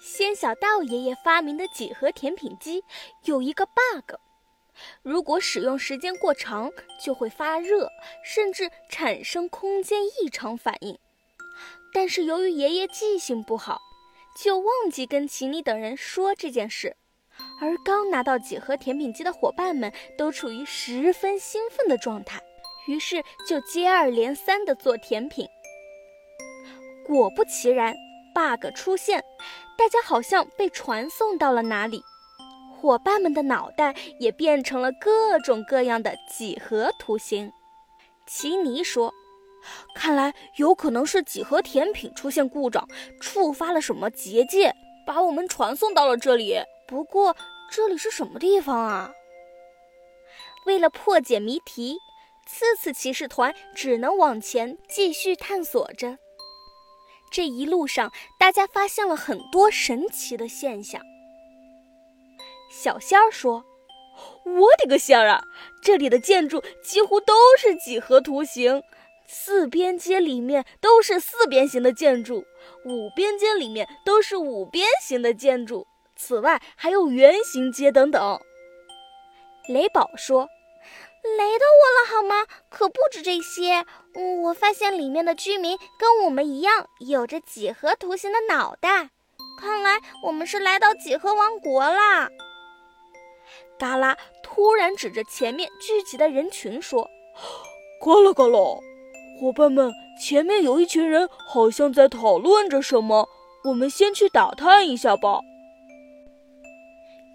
仙小道爷爷发明的几何甜品机有一个 bug，如果使用时间过长，就会发热，甚至产生空间异常反应。但是由于爷爷记性不好，就忘记跟奇尼等人说这件事。而刚拿到几何甜品机的伙伴们都处于十分兴奋的状态，于是就接二连三地做甜品。果不其然，bug 出现，大家好像被传送到了哪里，伙伴们的脑袋也变成了各种各样的几何图形。奇尼说：“看来有可能是几何甜品出现故障，触发了什么结界，把我们传送到了这里。不过这里是什么地方啊？”为了破解谜题，次次骑士团只能往前继续探索着。这一路上，大家发现了很多神奇的现象。小仙儿说：“我的个仙儿啊！这里的建筑几乎都是几何图形，四边街里面都是四边形的建筑，五边街里面都是五边形的建筑，此外还有圆形街等等。”雷宝说。雷到我了好吗？可不止这些，我发现里面的居民跟我们一样，有着几何图形的脑袋。看来我们是来到几何王国啦！嘎啦突然指着前面聚集的人群说：“嘎啦嘎啦，伙伴们，前面有一群人，好像在讨论着什么。我们先去打探一下吧。”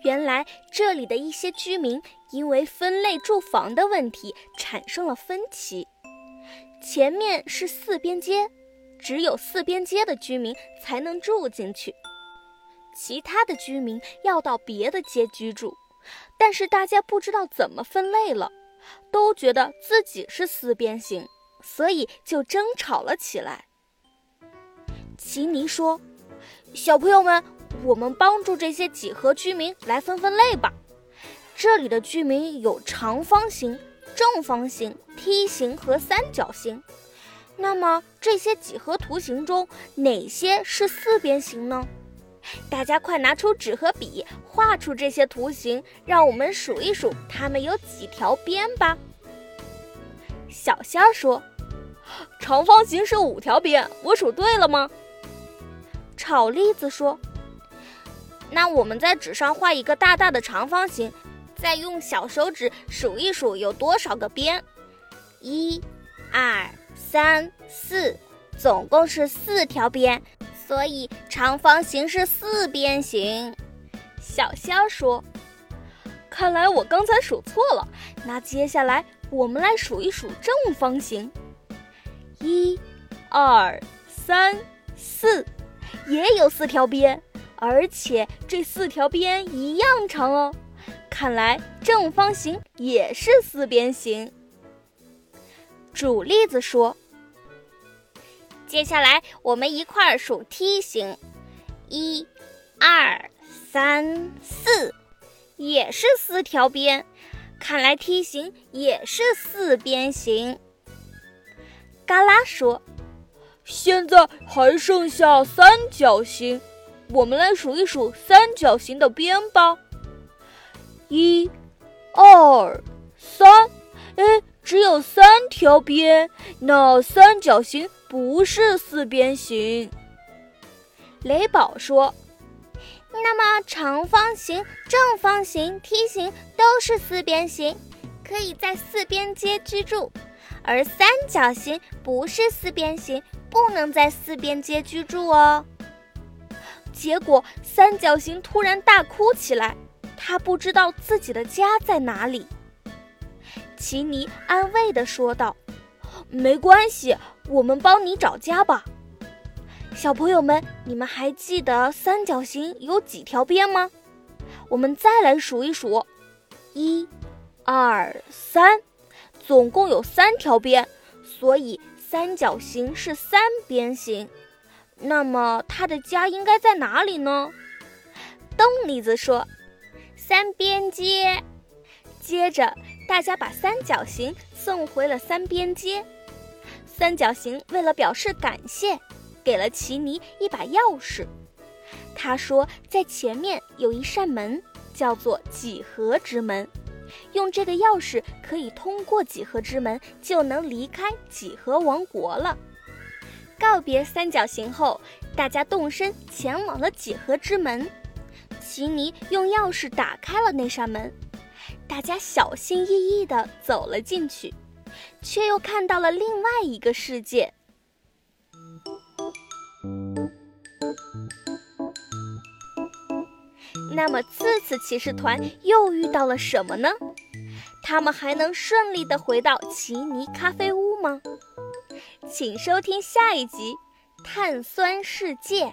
原来这里的一些居民因为分类住房的问题产生了分歧。前面是四边街，只有四边街的居民才能住进去，其他的居民要到别的街居住。但是大家不知道怎么分类了，都觉得自己是四边形，所以就争吵了起来。奇尼说：“小朋友们。”我们帮助这些几何居民来分分类吧。这里的居民有长方形、正方形、梯形和三角形。那么这些几何图形中哪些是四边形呢？大家快拿出纸和笔，画出这些图形，让我们数一数它们有几条边吧。小仙儿说：“长方形是五条边，我数对了吗？”炒栗子说。那我们在纸上画一个大大的长方形，再用小手指数一数有多少个边，一、二、三、四，总共是四条边，所以长方形是四边形。小仙儿说：“看来我刚才数错了。那接下来我们来数一数正方形，一、二、三、四，也有四条边。”而且这四条边一样长哦，看来正方形也是四边形。煮栗子说：“接下来我们一块儿数梯形，一、二、三、四，也是四条边，看来梯形也是四边形。”嘎啦说：“现在还剩下三角形。”我们来数一数三角形的边吧，一、二、三，哎，只有三条边，那三角形不是四边形。雷宝说：“那么长方形、正方形、梯形都是四边形，可以在四边街居住；而三角形不是四边形，不能在四边街居住哦。”结果，三角形突然大哭起来，他不知道自己的家在哪里。奇尼安慰地说道：“没关系，我们帮你找家吧。”小朋友们，你们还记得三角形有几条边吗？我们再来数一数：一、二、三，总共有三条边，所以三角形是三边形。那么他的家应该在哪里呢？冻栗子说：“三边街。”接着，大家把三角形送回了三边街。三角形为了表示感谢，给了奇尼一把钥匙。他说，在前面有一扇门，叫做几何之门，用这个钥匙可以通过几何之门，就能离开几何王国了。告别三角形后，大家动身前往了几何之门。奇尼用钥匙打开了那扇门，大家小心翼翼地走了进去，却又看到了另外一个世界。那么，这次骑士团又遇到了什么呢？他们还能顺利地回到奇尼咖啡屋吗？请收听下一集《碳酸世界》。